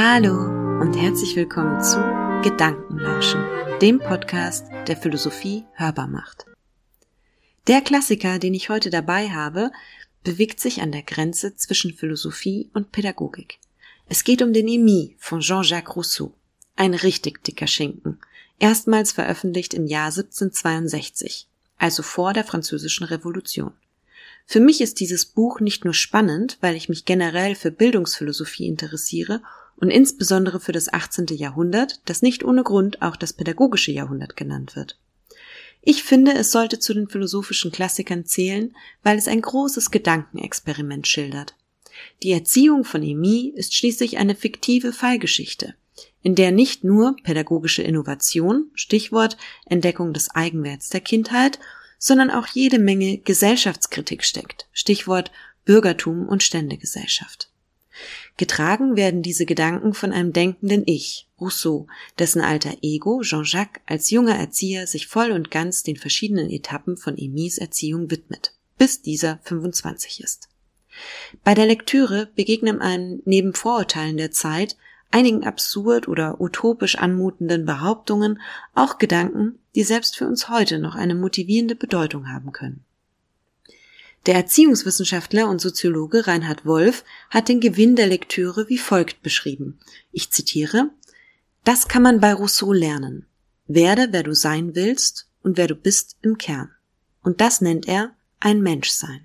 Hallo und herzlich willkommen zu Gedankenlauschen, dem Podcast, der Philosophie hörbar macht. Der Klassiker, den ich heute dabei habe, bewegt sich an der Grenze zwischen Philosophie und Pädagogik. Es geht um den Emile von Jean-Jacques Rousseau. Ein richtig dicker Schinken. Erstmals veröffentlicht im Jahr 1762, also vor der Französischen Revolution. Für mich ist dieses Buch nicht nur spannend, weil ich mich generell für Bildungsphilosophie interessiere und insbesondere für das 18. Jahrhundert, das nicht ohne Grund auch das pädagogische Jahrhundert genannt wird. Ich finde, es sollte zu den philosophischen Klassikern zählen, weil es ein großes Gedankenexperiment schildert. Die Erziehung von Emile ist schließlich eine fiktive Fallgeschichte, in der nicht nur pädagogische Innovation, Stichwort Entdeckung des Eigenwerts der Kindheit sondern auch jede Menge Gesellschaftskritik steckt. Stichwort Bürgertum und Ständegesellschaft. Getragen werden diese Gedanken von einem denkenden Ich, Rousseau, dessen alter Ego Jean-Jacques als junger Erzieher sich voll und ganz den verschiedenen Etappen von Emis Erziehung widmet, bis dieser 25 ist. Bei der Lektüre begegnen einem neben Vorurteilen der Zeit einigen absurd oder utopisch anmutenden Behauptungen auch Gedanken, die selbst für uns heute noch eine motivierende Bedeutung haben können. Der Erziehungswissenschaftler und Soziologe Reinhard Wolf hat den Gewinn der Lektüre wie folgt beschrieben. Ich zitiere Das kann man bei Rousseau lernen. Werde, wer du sein willst und wer du bist im Kern. Und das nennt er ein Menschsein.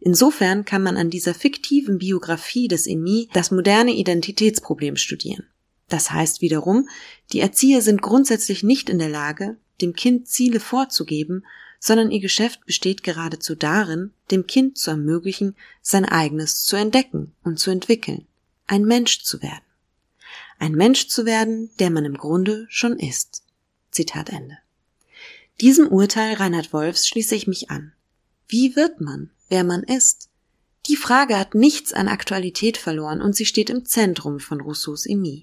Insofern kann man an dieser fiktiven Biografie des Emi das moderne Identitätsproblem studieren. Das heißt wiederum, die Erzieher sind grundsätzlich nicht in der Lage, dem Kind Ziele vorzugeben, sondern ihr Geschäft besteht geradezu darin, dem Kind zu ermöglichen, sein eigenes zu entdecken und zu entwickeln, ein Mensch zu werden. Ein Mensch zu werden, der man im Grunde schon ist. Zitat Ende. Diesem Urteil Reinhard Wolfs schließe ich mich an. Wie wird man? wer man ist? Die Frage hat nichts an Aktualität verloren und sie steht im Zentrum von Rousseaus Emile.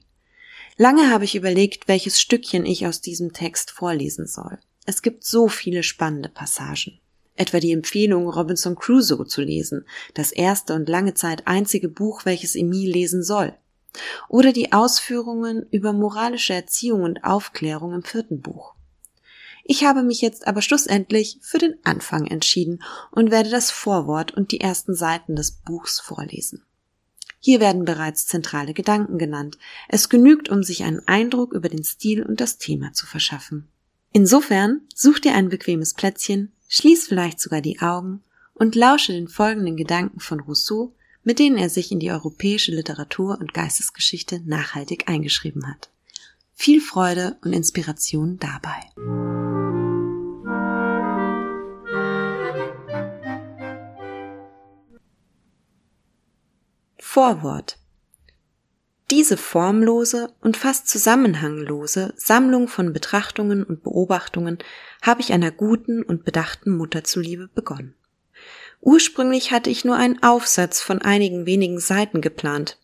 Lange habe ich überlegt, welches Stückchen ich aus diesem Text vorlesen soll. Es gibt so viele spannende Passagen. Etwa die Empfehlung, Robinson Crusoe zu lesen, das erste und lange Zeit einzige Buch, welches Emile lesen soll. Oder die Ausführungen über moralische Erziehung und Aufklärung im vierten Buch. Ich habe mich jetzt aber schlussendlich für den Anfang entschieden und werde das Vorwort und die ersten Seiten des Buchs vorlesen. Hier werden bereits zentrale Gedanken genannt. Es genügt, um sich einen Eindruck über den Stil und das Thema zu verschaffen. Insofern such dir ein bequemes Plätzchen, schließ vielleicht sogar die Augen und lausche den folgenden Gedanken von Rousseau, mit denen er sich in die europäische Literatur und Geistesgeschichte nachhaltig eingeschrieben hat. Viel Freude und Inspiration dabei. Vorwort diese formlose und fast zusammenhanglose Sammlung von Betrachtungen und Beobachtungen habe ich einer guten und bedachten Mutter zuliebe begonnen. Ursprünglich hatte ich nur einen Aufsatz von einigen wenigen Seiten geplant,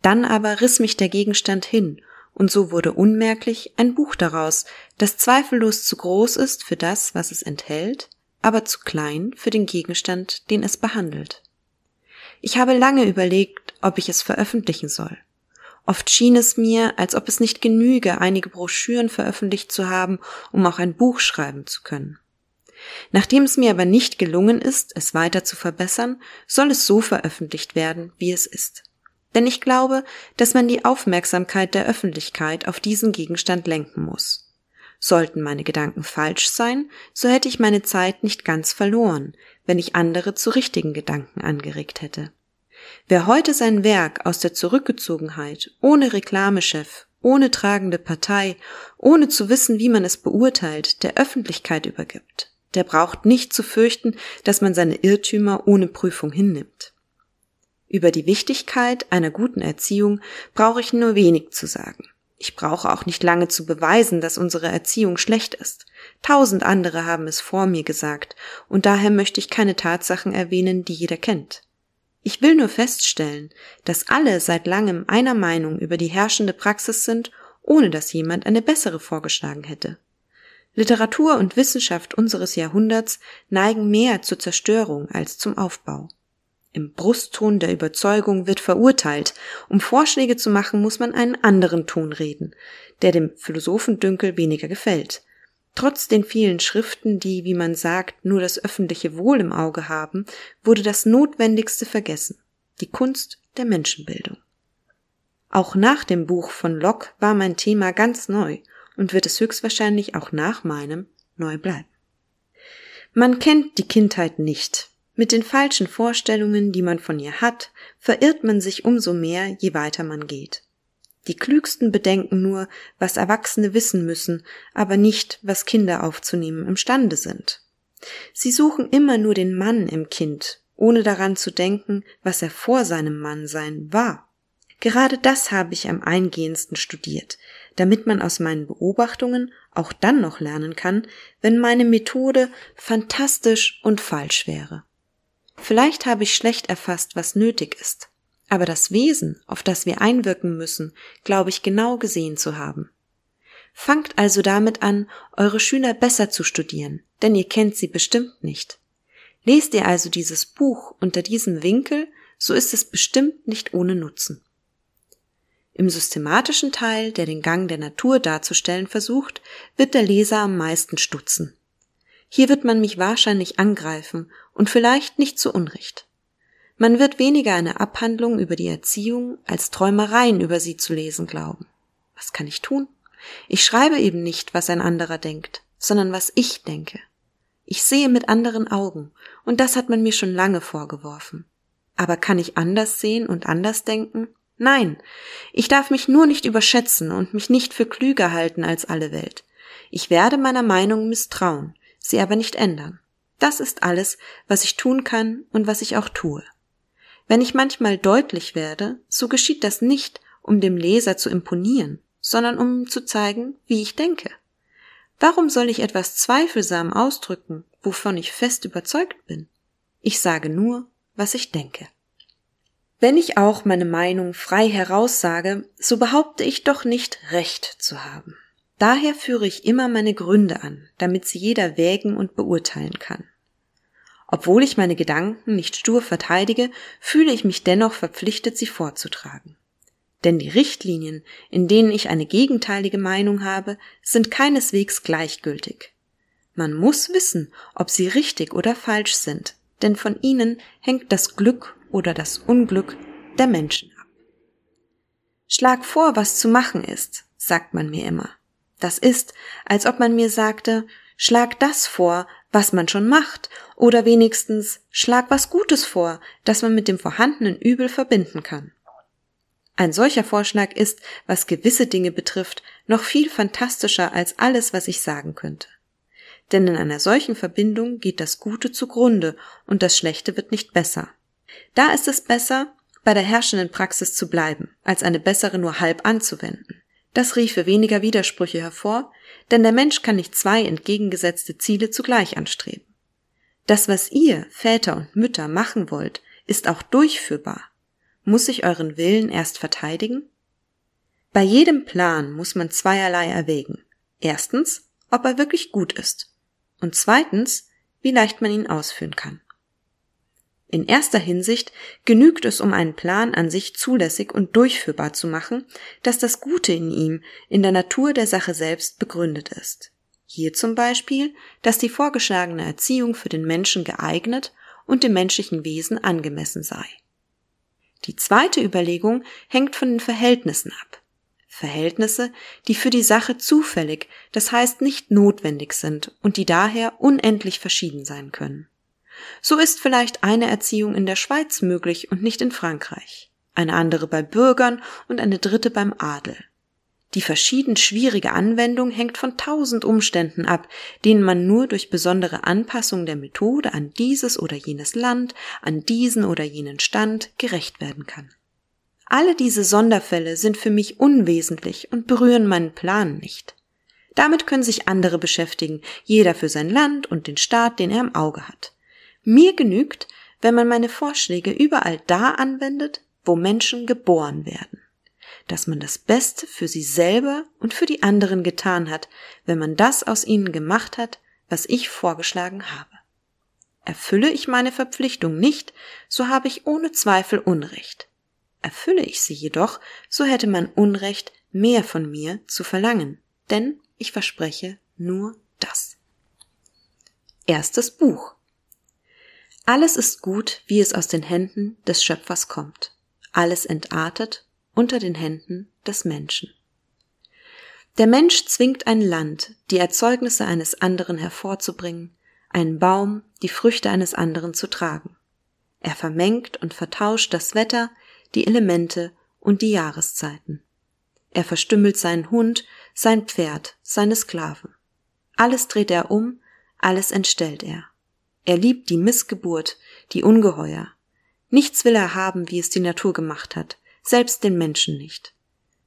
dann aber riss mich der Gegenstand hin, und so wurde unmerklich ein Buch daraus, das zweifellos zu groß ist für das, was es enthält, aber zu klein für den Gegenstand, den es behandelt. Ich habe lange überlegt, ob ich es veröffentlichen soll. Oft schien es mir, als ob es nicht genüge, einige Broschüren veröffentlicht zu haben, um auch ein Buch schreiben zu können. Nachdem es mir aber nicht gelungen ist, es weiter zu verbessern, soll es so veröffentlicht werden, wie es ist. Denn ich glaube, dass man die Aufmerksamkeit der Öffentlichkeit auf diesen Gegenstand lenken muss. Sollten meine Gedanken falsch sein, so hätte ich meine Zeit nicht ganz verloren, wenn ich andere zu richtigen Gedanken angeregt hätte. Wer heute sein Werk aus der Zurückgezogenheit, ohne Reklamechef, ohne tragende Partei, ohne zu wissen, wie man es beurteilt, der Öffentlichkeit übergibt, der braucht nicht zu fürchten, dass man seine Irrtümer ohne Prüfung hinnimmt. Über die Wichtigkeit einer guten Erziehung brauche ich nur wenig zu sagen. Ich brauche auch nicht lange zu beweisen, dass unsere Erziehung schlecht ist. Tausend andere haben es vor mir gesagt, und daher möchte ich keine Tatsachen erwähnen, die jeder kennt. Ich will nur feststellen, dass alle seit langem einer Meinung über die herrschende Praxis sind, ohne dass jemand eine bessere vorgeschlagen hätte. Literatur und Wissenschaft unseres Jahrhunderts neigen mehr zur Zerstörung als zum Aufbau. Im Brustton der Überzeugung wird verurteilt. Um Vorschläge zu machen, muss man einen anderen Ton reden, der dem Philosophendünkel weniger gefällt. Trotz den vielen Schriften, die, wie man sagt, nur das öffentliche Wohl im Auge haben, wurde das Notwendigste vergessen, die Kunst der Menschenbildung. Auch nach dem Buch von Locke war mein Thema ganz neu und wird es höchstwahrscheinlich auch nach meinem neu bleiben. Man kennt die Kindheit nicht. Mit den falschen Vorstellungen, die man von ihr hat, verirrt man sich umso mehr, je weiter man geht. Die Klügsten bedenken nur, was Erwachsene wissen müssen, aber nicht, was Kinder aufzunehmen imstande sind. Sie suchen immer nur den Mann im Kind, ohne daran zu denken, was er vor seinem Mannsein war. Gerade das habe ich am eingehendsten studiert, damit man aus meinen Beobachtungen auch dann noch lernen kann, wenn meine Methode fantastisch und falsch wäre. Vielleicht habe ich schlecht erfasst, was nötig ist, aber das Wesen, auf das wir einwirken müssen, glaube ich genau gesehen zu haben. Fangt also damit an, eure Schüler besser zu studieren, denn ihr kennt sie bestimmt nicht. Lest ihr also dieses Buch unter diesem Winkel, so ist es bestimmt nicht ohne Nutzen. Im systematischen Teil, der den Gang der Natur darzustellen versucht, wird der Leser am meisten stutzen. Hier wird man mich wahrscheinlich angreifen und vielleicht nicht zu Unrecht. Man wird weniger eine Abhandlung über die Erziehung als Träumereien über sie zu lesen glauben. Was kann ich tun? Ich schreibe eben nicht, was ein anderer denkt, sondern was ich denke. Ich sehe mit anderen Augen, und das hat man mir schon lange vorgeworfen. Aber kann ich anders sehen und anders denken? Nein, ich darf mich nur nicht überschätzen und mich nicht für klüger halten als alle Welt. Ich werde meiner Meinung misstrauen, sie aber nicht ändern. Das ist alles, was ich tun kann und was ich auch tue. Wenn ich manchmal deutlich werde, so geschieht das nicht, um dem Leser zu imponieren, sondern um zu zeigen, wie ich denke. Warum soll ich etwas zweifelsam ausdrücken, wovon ich fest überzeugt bin? Ich sage nur, was ich denke. Wenn ich auch meine Meinung frei heraussage, so behaupte ich doch nicht Recht zu haben. Daher führe ich immer meine Gründe an, damit sie jeder wägen und beurteilen kann. Obwohl ich meine Gedanken nicht stur verteidige, fühle ich mich dennoch verpflichtet, sie vorzutragen. Denn die Richtlinien, in denen ich eine gegenteilige Meinung habe, sind keineswegs gleichgültig. Man muss wissen, ob sie richtig oder falsch sind, denn von ihnen hängt das Glück oder das Unglück der Menschen ab. Schlag vor, was zu machen ist, sagt man mir immer. Das ist, als ob man mir sagte, schlag das vor, was man schon macht, oder wenigstens schlag was Gutes vor, das man mit dem vorhandenen Übel verbinden kann. Ein solcher Vorschlag ist, was gewisse Dinge betrifft, noch viel fantastischer als alles, was ich sagen könnte. Denn in einer solchen Verbindung geht das Gute zugrunde und das Schlechte wird nicht besser. Da ist es besser, bei der herrschenden Praxis zu bleiben, als eine bessere nur halb anzuwenden. Das riefe weniger Widersprüche hervor, denn der Mensch kann nicht zwei entgegengesetzte Ziele zugleich anstreben. Das, was ihr, Väter und Mütter, machen wollt, ist auch durchführbar. Muss ich euren Willen erst verteidigen? Bei jedem Plan muss man zweierlei erwägen. Erstens, ob er wirklich gut ist. Und zweitens, wie leicht man ihn ausführen kann. In erster Hinsicht genügt es, um einen Plan an sich zulässig und durchführbar zu machen, dass das Gute in ihm in der Natur der Sache selbst begründet ist. Hier zum Beispiel, dass die vorgeschlagene Erziehung für den Menschen geeignet und dem menschlichen Wesen angemessen sei. Die zweite Überlegung hängt von den Verhältnissen ab. Verhältnisse, die für die Sache zufällig, das heißt nicht notwendig sind und die daher unendlich verschieden sein können. So ist vielleicht eine Erziehung in der Schweiz möglich und nicht in Frankreich, eine andere bei Bürgern und eine dritte beim Adel. Die verschieden schwierige Anwendung hängt von tausend Umständen ab, denen man nur durch besondere Anpassung der Methode an dieses oder jenes Land, an diesen oder jenen Stand gerecht werden kann. Alle diese Sonderfälle sind für mich unwesentlich und berühren meinen Plan nicht. Damit können sich andere beschäftigen, jeder für sein Land und den Staat, den er im Auge hat. Mir genügt, wenn man meine Vorschläge überall da anwendet, wo Menschen geboren werden. Dass man das Beste für sie selber und für die anderen getan hat, wenn man das aus ihnen gemacht hat, was ich vorgeschlagen habe. Erfülle ich meine Verpflichtung nicht, so habe ich ohne Zweifel Unrecht. Erfülle ich sie jedoch, so hätte man Unrecht, mehr von mir zu verlangen, denn ich verspreche nur das. Erstes Buch. Alles ist gut, wie es aus den Händen des Schöpfers kommt. Alles entartet unter den Händen des Menschen. Der Mensch zwingt ein Land, die Erzeugnisse eines anderen hervorzubringen, einen Baum, die Früchte eines anderen zu tragen. Er vermengt und vertauscht das Wetter, die Elemente und die Jahreszeiten. Er verstümmelt seinen Hund, sein Pferd, seine Sklaven. Alles dreht er um, alles entstellt er. Er liebt die Missgeburt, die Ungeheuer. Nichts will er haben, wie es die Natur gemacht hat, selbst den Menschen nicht.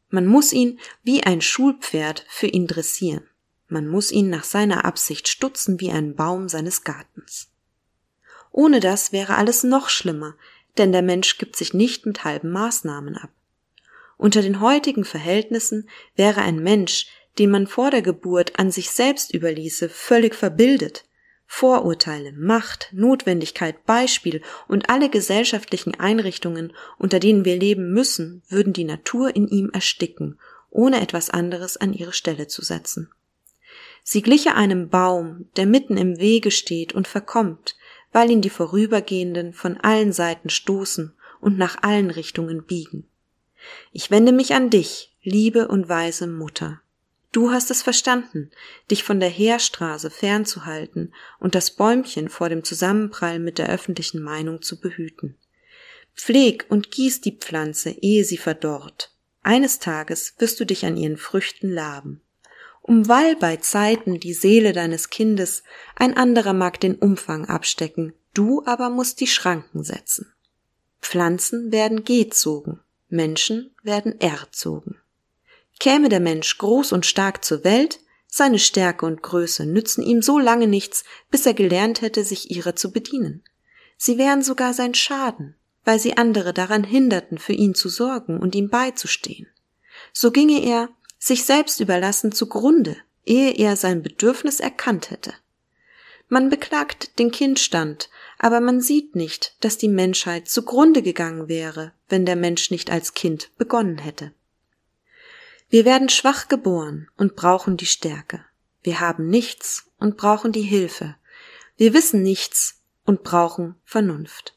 Man muss ihn wie ein Schulpferd für ihn dressieren. Man muss ihn nach seiner Absicht stutzen wie ein Baum seines Gartens. Ohne das wäre alles noch schlimmer, denn der Mensch gibt sich nicht mit halben Maßnahmen ab. Unter den heutigen Verhältnissen wäre ein Mensch, den man vor der Geburt an sich selbst überließe, völlig verbildet. Vorurteile, Macht, Notwendigkeit, Beispiel und alle gesellschaftlichen Einrichtungen, unter denen wir leben müssen, würden die Natur in ihm ersticken, ohne etwas anderes an ihre Stelle zu setzen. Sie gliche einem Baum, der mitten im Wege steht und verkommt, weil ihn die Vorübergehenden von allen Seiten stoßen und nach allen Richtungen biegen. Ich wende mich an dich, liebe und weise Mutter. Du hast es verstanden, dich von der Heerstraße fernzuhalten und das Bäumchen vor dem Zusammenprall mit der öffentlichen Meinung zu behüten. Pfleg und gieß die Pflanze, ehe sie verdorrt. Eines Tages wirst du dich an ihren Früchten laben. Umwall bei Zeiten die Seele deines Kindes, ein anderer mag den Umfang abstecken, du aber musst die Schranken setzen. Pflanzen werden gezogen, Menschen werden erzogen. Käme der Mensch groß und stark zur Welt, seine Stärke und Größe nützen ihm so lange nichts, bis er gelernt hätte, sich ihrer zu bedienen. Sie wären sogar sein Schaden, weil sie andere daran hinderten, für ihn zu sorgen und ihm beizustehen. So ginge er, sich selbst überlassen zugrunde, ehe er sein Bedürfnis erkannt hätte. Man beklagt den Kindstand, aber man sieht nicht, dass die Menschheit zugrunde gegangen wäre, wenn der Mensch nicht als Kind begonnen hätte. Wir werden schwach geboren und brauchen die Stärke. Wir haben nichts und brauchen die Hilfe. Wir wissen nichts und brauchen Vernunft.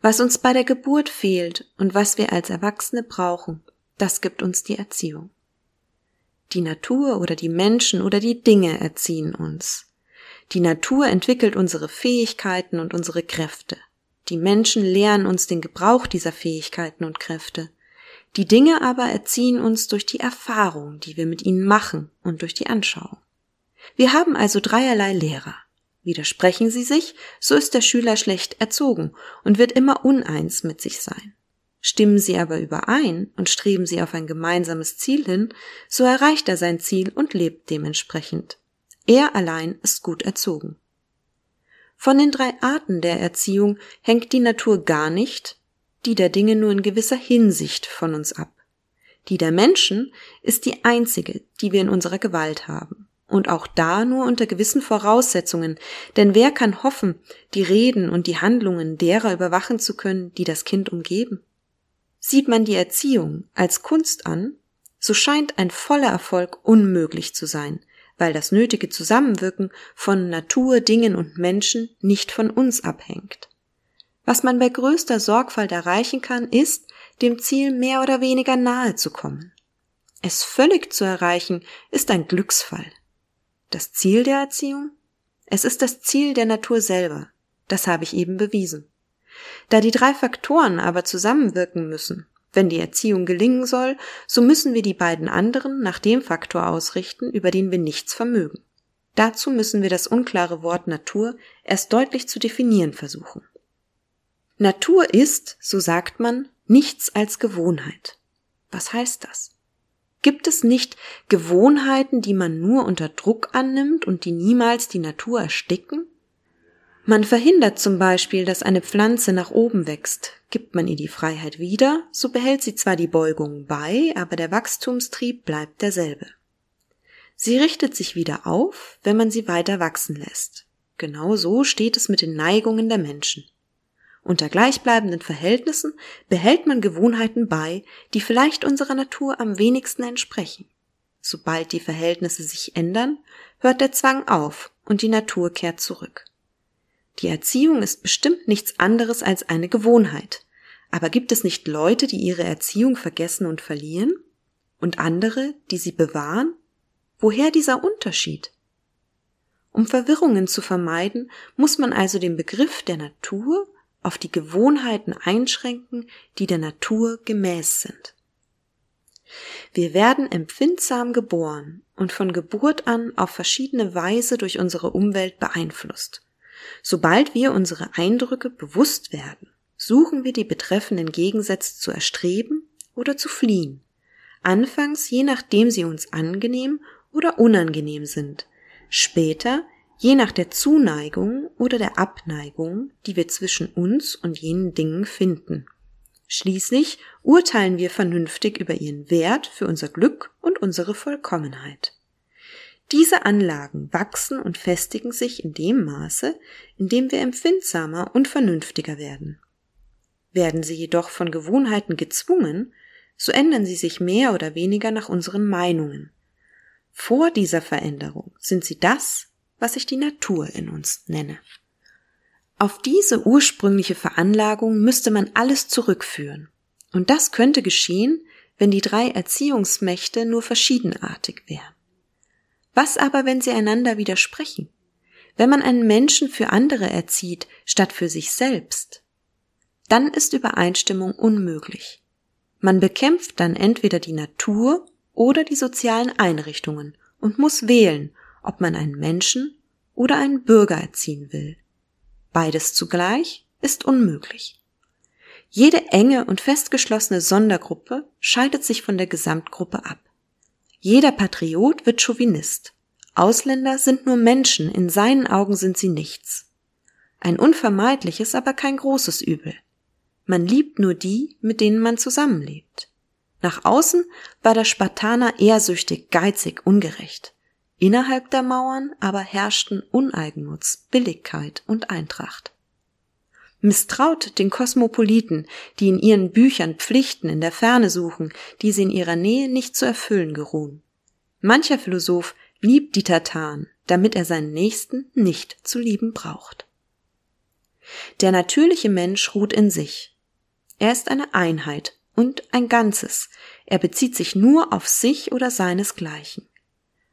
Was uns bei der Geburt fehlt und was wir als Erwachsene brauchen, das gibt uns die Erziehung. Die Natur oder die Menschen oder die Dinge erziehen uns. Die Natur entwickelt unsere Fähigkeiten und unsere Kräfte. Die Menschen lehren uns den Gebrauch dieser Fähigkeiten und Kräfte. Die Dinge aber erziehen uns durch die Erfahrung, die wir mit ihnen machen und durch die Anschauung. Wir haben also dreierlei Lehrer. Widersprechen sie sich, so ist der Schüler schlecht erzogen und wird immer uneins mit sich sein. Stimmen sie aber überein und streben sie auf ein gemeinsames Ziel hin, so erreicht er sein Ziel und lebt dementsprechend. Er allein ist gut erzogen. Von den drei Arten der Erziehung hängt die Natur gar nicht, die der Dinge nur in gewisser Hinsicht von uns ab. Die der Menschen ist die einzige, die wir in unserer Gewalt haben. Und auch da nur unter gewissen Voraussetzungen, denn wer kann hoffen, die Reden und die Handlungen derer überwachen zu können, die das Kind umgeben? Sieht man die Erziehung als Kunst an, so scheint ein voller Erfolg unmöglich zu sein, weil das nötige Zusammenwirken von Natur, Dingen und Menschen nicht von uns abhängt. Was man bei größter Sorgfalt erreichen kann, ist, dem Ziel mehr oder weniger nahe zu kommen. Es völlig zu erreichen, ist ein Glücksfall. Das Ziel der Erziehung? Es ist das Ziel der Natur selber. Das habe ich eben bewiesen. Da die drei Faktoren aber zusammenwirken müssen, wenn die Erziehung gelingen soll, so müssen wir die beiden anderen nach dem Faktor ausrichten, über den wir nichts vermögen. Dazu müssen wir das unklare Wort Natur erst deutlich zu definieren versuchen. Natur ist, so sagt man, nichts als Gewohnheit. Was heißt das? Gibt es nicht Gewohnheiten, die man nur unter Druck annimmt und die niemals die Natur ersticken? Man verhindert zum Beispiel, dass eine Pflanze nach oben wächst. Gibt man ihr die Freiheit wieder, so behält sie zwar die Beugung bei, aber der Wachstumstrieb bleibt derselbe. Sie richtet sich wieder auf, wenn man sie weiter wachsen lässt. Genau so steht es mit den Neigungen der Menschen. Unter gleichbleibenden Verhältnissen behält man Gewohnheiten bei, die vielleicht unserer Natur am wenigsten entsprechen. Sobald die Verhältnisse sich ändern, hört der Zwang auf und die Natur kehrt zurück. Die Erziehung ist bestimmt nichts anderes als eine Gewohnheit. Aber gibt es nicht Leute, die ihre Erziehung vergessen und verlieren? Und andere, die sie bewahren? Woher dieser Unterschied? Um Verwirrungen zu vermeiden, muss man also den Begriff der Natur auf die Gewohnheiten einschränken, die der Natur gemäß sind. Wir werden empfindsam geboren und von Geburt an auf verschiedene Weise durch unsere Umwelt beeinflusst. Sobald wir unsere Eindrücke bewusst werden, suchen wir die betreffenden Gegensätze zu erstreben oder zu fliehen. Anfangs je nachdem sie uns angenehm oder unangenehm sind, später je nach der Zuneigung oder der Abneigung, die wir zwischen uns und jenen Dingen finden. Schließlich urteilen wir vernünftig über ihren Wert für unser Glück und unsere Vollkommenheit. Diese Anlagen wachsen und festigen sich in dem Maße, in dem wir empfindsamer und vernünftiger werden. Werden sie jedoch von Gewohnheiten gezwungen, so ändern sie sich mehr oder weniger nach unseren Meinungen. Vor dieser Veränderung sind sie das, was ich die Natur in uns nenne. Auf diese ursprüngliche Veranlagung müsste man alles zurückführen. Und das könnte geschehen, wenn die drei Erziehungsmächte nur verschiedenartig wären. Was aber, wenn sie einander widersprechen? Wenn man einen Menschen für andere erzieht, statt für sich selbst? Dann ist Übereinstimmung unmöglich. Man bekämpft dann entweder die Natur oder die sozialen Einrichtungen und muss wählen, ob man einen Menschen oder einen Bürger erziehen will. Beides zugleich ist unmöglich. Jede enge und festgeschlossene Sondergruppe scheidet sich von der Gesamtgruppe ab. Jeder Patriot wird Chauvinist. Ausländer sind nur Menschen, in seinen Augen sind sie nichts. Ein unvermeidliches, aber kein großes Übel. Man liebt nur die, mit denen man zusammenlebt. Nach außen war der Spartaner ehrsüchtig, geizig, ungerecht. Innerhalb der Mauern aber herrschten Uneigennutz, Billigkeit und Eintracht. Misstraut den Kosmopoliten, die in ihren Büchern Pflichten in der Ferne suchen, die sie in ihrer Nähe nicht zu erfüllen geruhen. Mancher Philosoph liebt die Tataren, damit er seinen Nächsten nicht zu lieben braucht. Der natürliche Mensch ruht in sich. Er ist eine Einheit und ein Ganzes. Er bezieht sich nur auf sich oder seinesgleichen.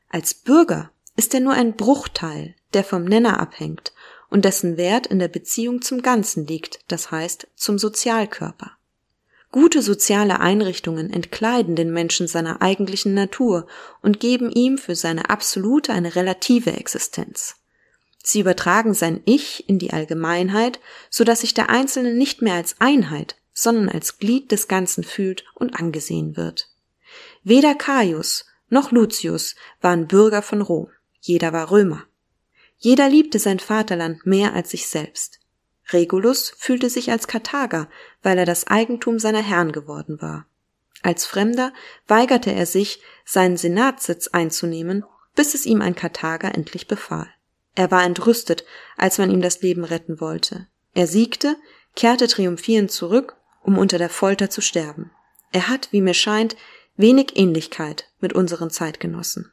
Als Bürger ist er nur ein Bruchteil, der vom Nenner abhängt und dessen Wert in der Beziehung zum Ganzen liegt, das heißt zum Sozialkörper. Gute soziale Einrichtungen entkleiden den Menschen seiner eigentlichen Natur und geben ihm für seine absolute eine relative Existenz. Sie übertragen sein Ich in die Allgemeinheit, so dass sich der Einzelne nicht mehr als Einheit, sondern als Glied des Ganzen fühlt und angesehen wird. Weder Caius noch Lucius waren Bürger von Rom, jeder war Römer. Jeder liebte sein Vaterland mehr als sich selbst. Regulus fühlte sich als Karthager, weil er das Eigentum seiner Herren geworden war. Als Fremder weigerte er sich, seinen Senatssitz einzunehmen, bis es ihm ein Karthager endlich befahl. Er war entrüstet, als man ihm das Leben retten wollte. Er siegte, kehrte triumphierend zurück, um unter der Folter zu sterben. Er hat, wie mir scheint, wenig Ähnlichkeit mit unseren Zeitgenossen.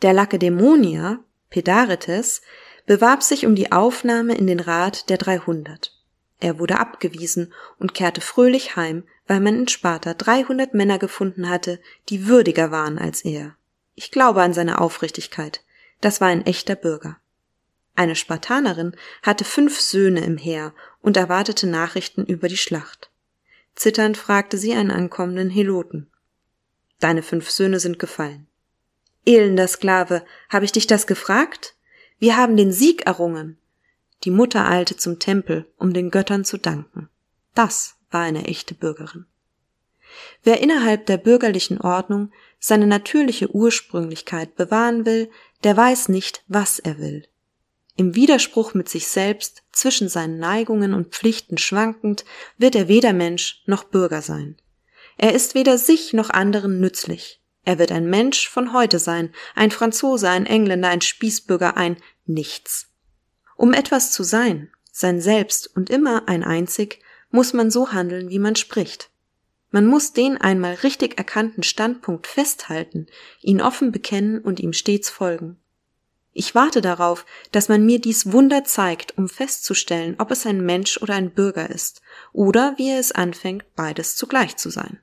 Der Lakedämonier, Pedaretes, bewarb sich um die Aufnahme in den Rat der 300. Er wurde abgewiesen und kehrte fröhlich heim, weil man in Sparta 300 Männer gefunden hatte, die würdiger waren als er. Ich glaube an seine Aufrichtigkeit. Das war ein echter Bürger. Eine Spartanerin hatte fünf Söhne im Heer und erwartete Nachrichten über die Schlacht. Zitternd fragte sie einen ankommenden Heloten. Deine fünf Söhne sind gefallen. Elender Sklave, habe ich dich das gefragt? Wir haben den Sieg errungen. Die Mutter eilte zum Tempel, um den Göttern zu danken. Das war eine echte Bürgerin. Wer innerhalb der bürgerlichen Ordnung seine natürliche Ursprünglichkeit bewahren will, der weiß nicht, was er will. Im Widerspruch mit sich selbst, zwischen seinen Neigungen und Pflichten schwankend, wird er weder Mensch noch Bürger sein. Er ist weder sich noch anderen nützlich. Er wird ein Mensch von heute sein, ein Franzose, ein Engländer, ein Spießbürger, ein Nichts. Um etwas zu sein, sein Selbst und immer ein einzig, muss man so handeln, wie man spricht. Man muss den einmal richtig erkannten Standpunkt festhalten, ihn offen bekennen und ihm stets folgen. Ich warte darauf, dass man mir dies Wunder zeigt, um festzustellen, ob es ein Mensch oder ein Bürger ist, oder wie er es anfängt, beides zugleich zu sein.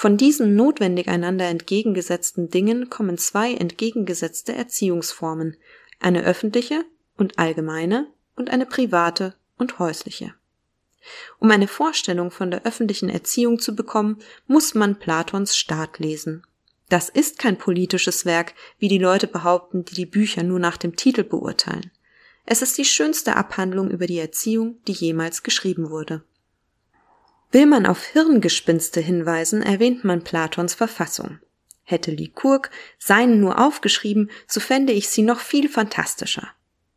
Von diesen notwendig einander entgegengesetzten Dingen kommen zwei entgegengesetzte Erziehungsformen, eine öffentliche und allgemeine und eine private und häusliche. Um eine Vorstellung von der öffentlichen Erziehung zu bekommen, muss man Platons Staat lesen. Das ist kein politisches Werk, wie die Leute behaupten, die die Bücher nur nach dem Titel beurteilen. Es ist die schönste Abhandlung über die Erziehung, die jemals geschrieben wurde. Will man auf Hirngespinste hinweisen, erwähnt man Platons Verfassung. Hätte Lykurg seinen nur aufgeschrieben, so fände ich sie noch viel fantastischer.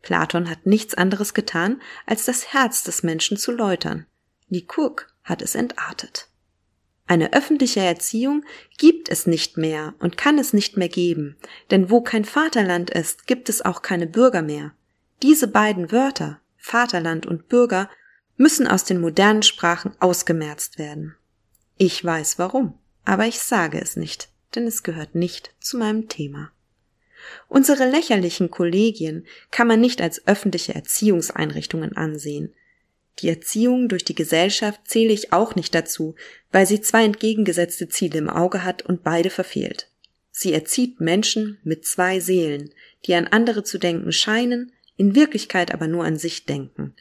Platon hat nichts anderes getan, als das Herz des Menschen zu läutern. Lykurg hat es entartet. Eine öffentliche Erziehung gibt es nicht mehr und kann es nicht mehr geben, denn wo kein Vaterland ist, gibt es auch keine Bürger mehr. Diese beiden Wörter, Vaterland und Bürger, müssen aus den modernen Sprachen ausgemerzt werden. Ich weiß warum, aber ich sage es nicht, denn es gehört nicht zu meinem Thema. Unsere lächerlichen Kollegien kann man nicht als öffentliche Erziehungseinrichtungen ansehen. Die Erziehung durch die Gesellschaft zähle ich auch nicht dazu, weil sie zwei entgegengesetzte Ziele im Auge hat und beide verfehlt. Sie erzieht Menschen mit zwei Seelen, die an andere zu denken scheinen, in Wirklichkeit aber nur an sich denken.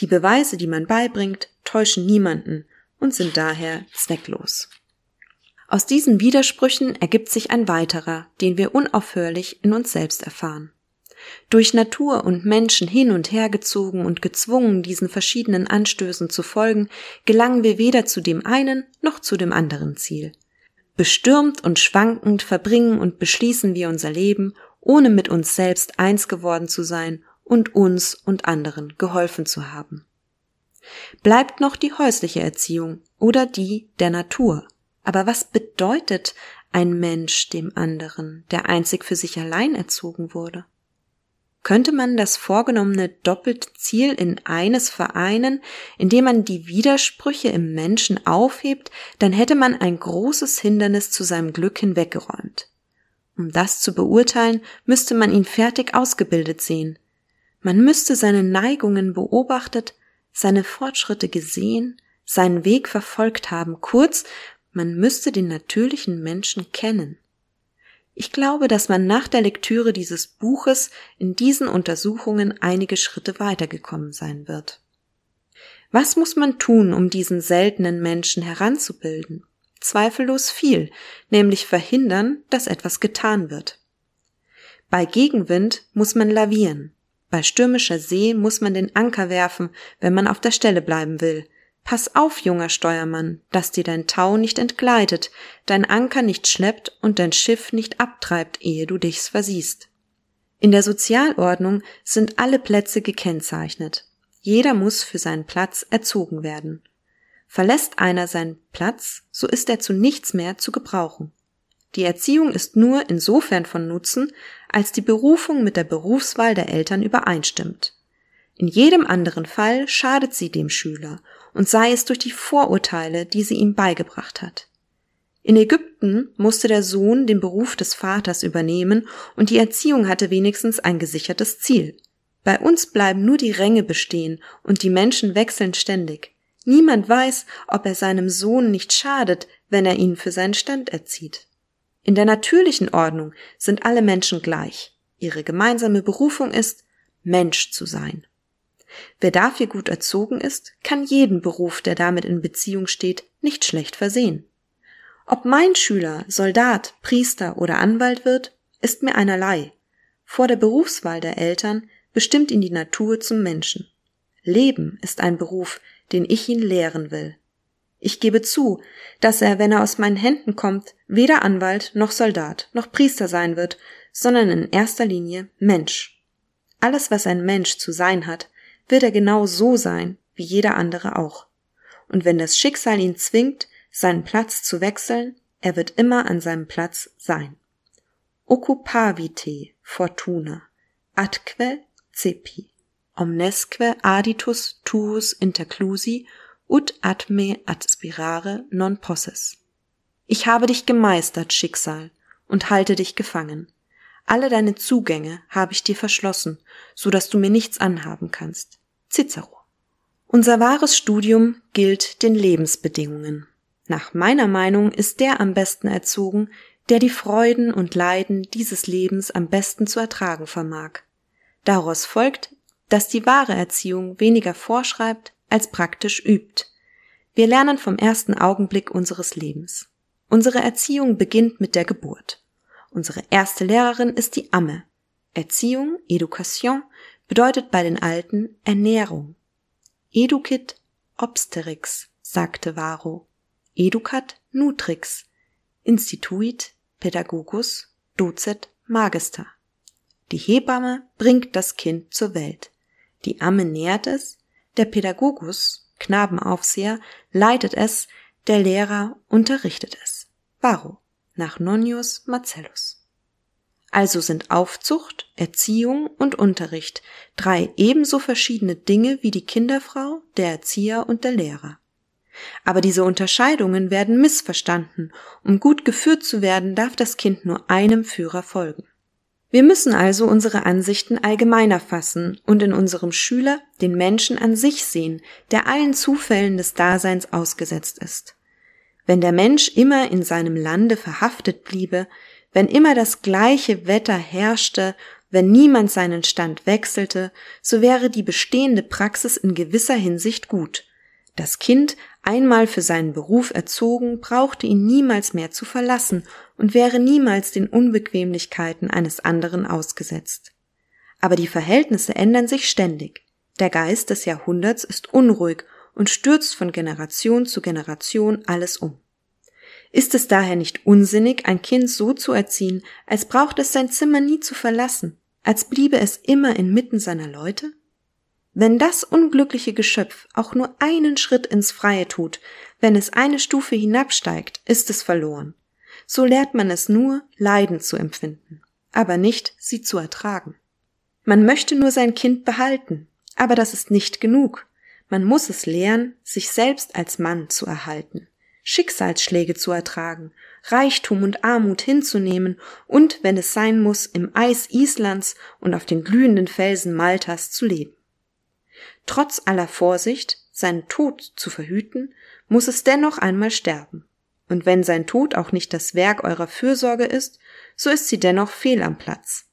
Die Beweise, die man beibringt, täuschen niemanden und sind daher zwecklos. Aus diesen Widersprüchen ergibt sich ein weiterer, den wir unaufhörlich in uns selbst erfahren. Durch Natur und Menschen hin und her gezogen und gezwungen, diesen verschiedenen Anstößen zu folgen, gelangen wir weder zu dem einen noch zu dem anderen Ziel. Bestürmt und schwankend verbringen und beschließen wir unser Leben, ohne mit uns selbst eins geworden zu sein und uns und anderen geholfen zu haben. Bleibt noch die häusliche Erziehung oder die der Natur, aber was bedeutet ein Mensch dem anderen, der einzig für sich allein erzogen wurde? Könnte man das vorgenommene doppelte Ziel in eines vereinen, indem man die Widersprüche im Menschen aufhebt, dann hätte man ein großes Hindernis zu seinem Glück hinweggeräumt. Um das zu beurteilen, müsste man ihn fertig ausgebildet sehen. Man müsste seine Neigungen beobachtet, seine Fortschritte gesehen, seinen Weg verfolgt haben, kurz, man müsste den natürlichen Menschen kennen. Ich glaube, dass man nach der Lektüre dieses Buches in diesen Untersuchungen einige Schritte weitergekommen sein wird. Was muss man tun, um diesen seltenen Menschen heranzubilden? Zweifellos viel, nämlich verhindern, dass etwas getan wird. Bei Gegenwind muss man lavieren. Bei stürmischer See muss man den Anker werfen, wenn man auf der Stelle bleiben will. Pass auf, junger Steuermann, dass dir dein Tau nicht entgleitet, dein Anker nicht schleppt und dein Schiff nicht abtreibt, ehe du dich's versiehst. In der Sozialordnung sind alle Plätze gekennzeichnet. Jeder muss für seinen Platz erzogen werden. Verlässt einer seinen Platz, so ist er zu nichts mehr zu gebrauchen. Die Erziehung ist nur insofern von Nutzen, als die Berufung mit der Berufswahl der Eltern übereinstimmt. In jedem anderen Fall schadet sie dem Schüler und sei es durch die Vorurteile, die sie ihm beigebracht hat. In Ägypten musste der Sohn den Beruf des Vaters übernehmen und die Erziehung hatte wenigstens ein gesichertes Ziel. Bei uns bleiben nur die Ränge bestehen und die Menschen wechseln ständig. Niemand weiß, ob er seinem Sohn nicht schadet, wenn er ihn für seinen Stand erzieht. In der natürlichen Ordnung sind alle Menschen gleich. Ihre gemeinsame Berufung ist, Mensch zu sein. Wer dafür gut erzogen ist, kann jeden Beruf, der damit in Beziehung steht, nicht schlecht versehen. Ob mein Schüler Soldat, Priester oder Anwalt wird, ist mir einerlei. Vor der Berufswahl der Eltern bestimmt ihn die Natur zum Menschen. Leben ist ein Beruf, den ich ihn lehren will. Ich gebe zu, dass er, wenn er aus meinen Händen kommt, weder Anwalt noch Soldat noch Priester sein wird, sondern in erster Linie Mensch. Alles, was ein Mensch zu sein hat, wird er genau so sein, wie jeder andere auch. Und wenn das Schicksal ihn zwingt, seinen Platz zu wechseln, er wird immer an seinem Platz sein. Occupavite fortuna, atque cepi, omnesque aditus tuus interclusi ut ad me aspirare non posses. Ich habe dich gemeistert, Schicksal, und halte dich gefangen. Alle deine Zugänge habe ich dir verschlossen, so dass du mir nichts anhaben kannst. Cicero. Unser wahres Studium gilt den Lebensbedingungen. Nach meiner Meinung ist der am besten erzogen, der die Freuden und Leiden dieses Lebens am besten zu ertragen vermag. Daraus folgt, dass die wahre Erziehung weniger vorschreibt als praktisch übt. Wir lernen vom ersten Augenblick unseres Lebens. Unsere Erziehung beginnt mit der Geburt. Unsere erste Lehrerin ist die Amme. Erziehung, Education, bedeutet bei den Alten Ernährung. Educit obsterix, sagte Varro. Educat nutrix. Instituit pedagogus docet magister. Die Hebamme bringt das Kind zur Welt. Die Amme nährt es, der Pädagogus, Knabenaufseher, leitet es, der Lehrer unterrichtet es. Varro, nach Nonius Marcellus. Also sind Aufzucht, Erziehung und Unterricht drei ebenso verschiedene Dinge wie die Kinderfrau, der Erzieher und der Lehrer. Aber diese Unterscheidungen werden missverstanden. Um gut geführt zu werden, darf das Kind nur einem Führer folgen. Wir müssen also unsere Ansichten allgemeiner fassen und in unserem Schüler den Menschen an sich sehen, der allen Zufällen des Daseins ausgesetzt ist. Wenn der Mensch immer in seinem Lande verhaftet bliebe, wenn immer das gleiche Wetter herrschte, wenn niemand seinen Stand wechselte, so wäre die bestehende Praxis in gewisser Hinsicht gut. Das Kind, einmal für seinen Beruf erzogen, brauchte ihn niemals mehr zu verlassen und wäre niemals den Unbequemlichkeiten eines anderen ausgesetzt. Aber die Verhältnisse ändern sich ständig. Der Geist des Jahrhunderts ist unruhig und stürzt von Generation zu Generation alles um. Ist es daher nicht unsinnig, ein Kind so zu erziehen, als braucht es sein Zimmer nie zu verlassen, als bliebe es immer inmitten seiner Leute? Wenn das unglückliche Geschöpf auch nur einen Schritt ins Freie tut, wenn es eine Stufe hinabsteigt, ist es verloren so lehrt man es nur, Leiden zu empfinden, aber nicht, sie zu ertragen. Man möchte nur sein Kind behalten, aber das ist nicht genug. Man muss es lehren, sich selbst als Mann zu erhalten, Schicksalsschläge zu ertragen, Reichtum und Armut hinzunehmen und, wenn es sein muss, im Eis Islands und auf den glühenden Felsen Maltas zu leben. Trotz aller Vorsicht, seinen Tod zu verhüten, muss es dennoch einmal sterben. Und wenn sein Tod auch nicht das Werk eurer Fürsorge ist, so ist sie dennoch fehl am Platz.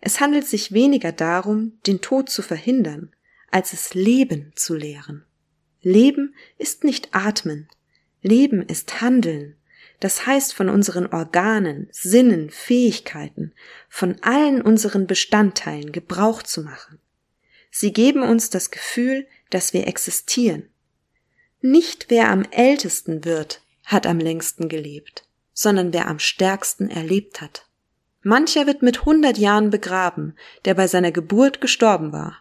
Es handelt sich weniger darum, den Tod zu verhindern, als es Leben zu lehren. Leben ist nicht Atmen. Leben ist Handeln. Das heißt von unseren Organen, Sinnen, Fähigkeiten, von allen unseren Bestandteilen Gebrauch zu machen. Sie geben uns das Gefühl, dass wir existieren. Nicht wer am ältesten wird, hat am längsten gelebt, sondern wer am stärksten erlebt hat. Mancher wird mit hundert Jahren begraben, der bei seiner Geburt gestorben war.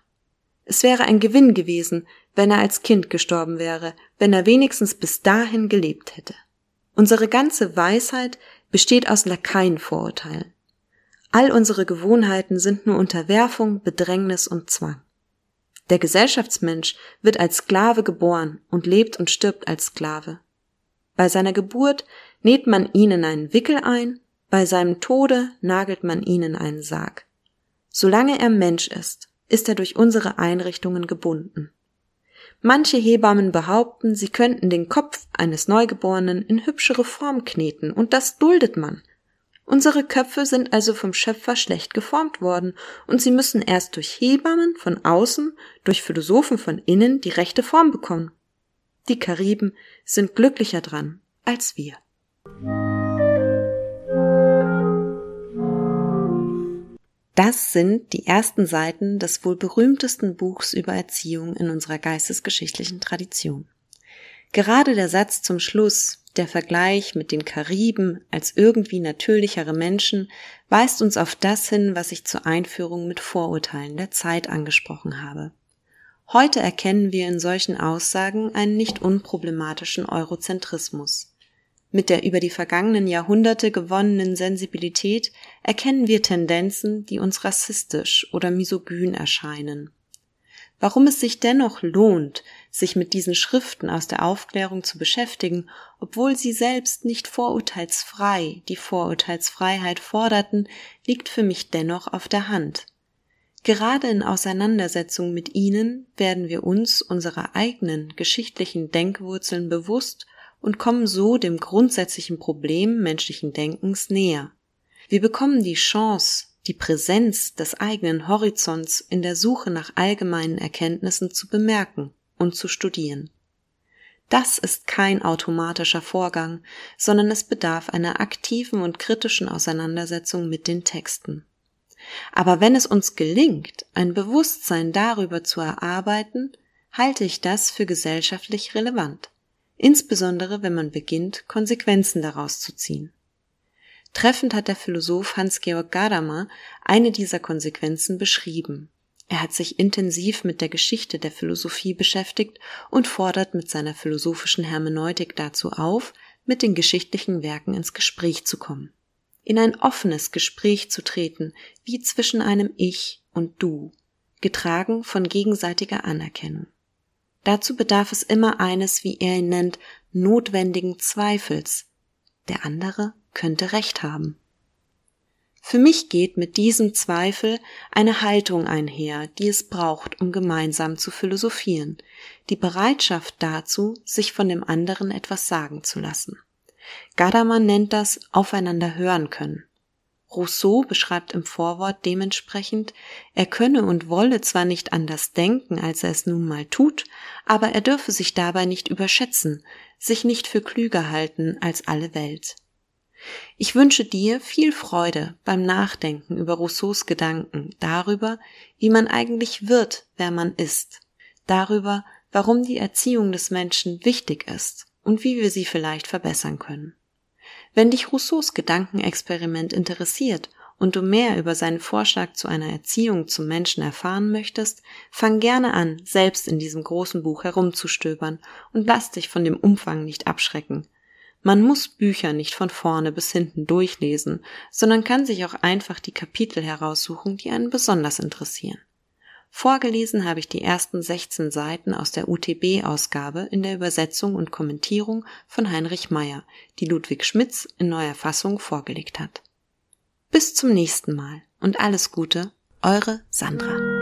Es wäre ein Gewinn gewesen, wenn er als Kind gestorben wäre, wenn er wenigstens bis dahin gelebt hätte. Unsere ganze Weisheit besteht aus Lakaienvorurteilen. All unsere Gewohnheiten sind nur Unterwerfung, Bedrängnis und Zwang. Der Gesellschaftsmensch wird als Sklave geboren und lebt und stirbt als Sklave. Bei seiner Geburt näht man ihn in einen Wickel ein, bei seinem Tode nagelt man ihn in einen Sarg. Solange er Mensch ist, ist er durch unsere Einrichtungen gebunden. Manche Hebammen behaupten, sie könnten den Kopf eines Neugeborenen in hübschere Form kneten, und das duldet man. Unsere Köpfe sind also vom Schöpfer schlecht geformt worden, und sie müssen erst durch Hebammen von außen, durch Philosophen von innen die rechte Form bekommen. Die Kariben sind glücklicher dran als wir. Das sind die ersten Seiten des wohl berühmtesten Buchs über Erziehung in unserer geistesgeschichtlichen Tradition. Gerade der Satz zum Schluss, der Vergleich mit den Kariben als irgendwie natürlichere Menschen, weist uns auf das hin, was ich zur Einführung mit Vorurteilen der Zeit angesprochen habe. Heute erkennen wir in solchen Aussagen einen nicht unproblematischen Eurozentrismus. Mit der über die vergangenen Jahrhunderte gewonnenen Sensibilität erkennen wir Tendenzen, die uns rassistisch oder misogyn erscheinen. Warum es sich dennoch lohnt, sich mit diesen Schriften aus der Aufklärung zu beschäftigen, obwohl sie selbst nicht vorurteilsfrei die Vorurteilsfreiheit forderten, liegt für mich dennoch auf der Hand. Gerade in Auseinandersetzung mit ihnen werden wir uns unserer eigenen geschichtlichen Denkwurzeln bewusst und kommen so dem grundsätzlichen Problem menschlichen Denkens näher. Wir bekommen die Chance, die Präsenz des eigenen Horizonts in der Suche nach allgemeinen Erkenntnissen zu bemerken und zu studieren. Das ist kein automatischer Vorgang, sondern es bedarf einer aktiven und kritischen Auseinandersetzung mit den Texten. Aber wenn es uns gelingt, ein Bewusstsein darüber zu erarbeiten, halte ich das für gesellschaftlich relevant, insbesondere wenn man beginnt, Konsequenzen daraus zu ziehen. Treffend hat der Philosoph Hans-Georg Gadamer eine dieser Konsequenzen beschrieben. Er hat sich intensiv mit der Geschichte der Philosophie beschäftigt und fordert mit seiner philosophischen Hermeneutik dazu auf, mit den geschichtlichen Werken ins Gespräch zu kommen. In ein offenes Gespräch zu treten, wie zwischen einem Ich und Du, getragen von gegenseitiger Anerkennung. Dazu bedarf es immer eines, wie er ihn nennt, notwendigen Zweifels. Der andere könnte recht haben. Für mich geht mit diesem Zweifel eine Haltung einher, die es braucht, um gemeinsam zu philosophieren, die Bereitschaft dazu, sich von dem anderen etwas sagen zu lassen. Gadamer nennt das aufeinander hören können. Rousseau beschreibt im Vorwort dementsprechend, er könne und wolle zwar nicht anders denken, als er es nun mal tut, aber er dürfe sich dabei nicht überschätzen, sich nicht für klüger halten als alle Welt. Ich wünsche dir viel Freude beim Nachdenken über Rousseaus Gedanken darüber, wie man eigentlich wird, wer man ist, darüber, warum die Erziehung des Menschen wichtig ist und wie wir sie vielleicht verbessern können. Wenn dich Rousseaus Gedankenexperiment interessiert und du mehr über seinen Vorschlag zu einer Erziehung zum Menschen erfahren möchtest, fang gerne an, selbst in diesem großen Buch herumzustöbern und lass dich von dem Umfang nicht abschrecken. Man muss Bücher nicht von vorne bis hinten durchlesen, sondern kann sich auch einfach die Kapitel heraussuchen, die einen besonders interessieren. Vorgelesen habe ich die ersten 16 Seiten aus der UTB-Ausgabe in der Übersetzung und Kommentierung von Heinrich Meyer, die Ludwig Schmitz in neuer Fassung vorgelegt hat. Bis zum nächsten Mal und alles Gute, eure Sandra.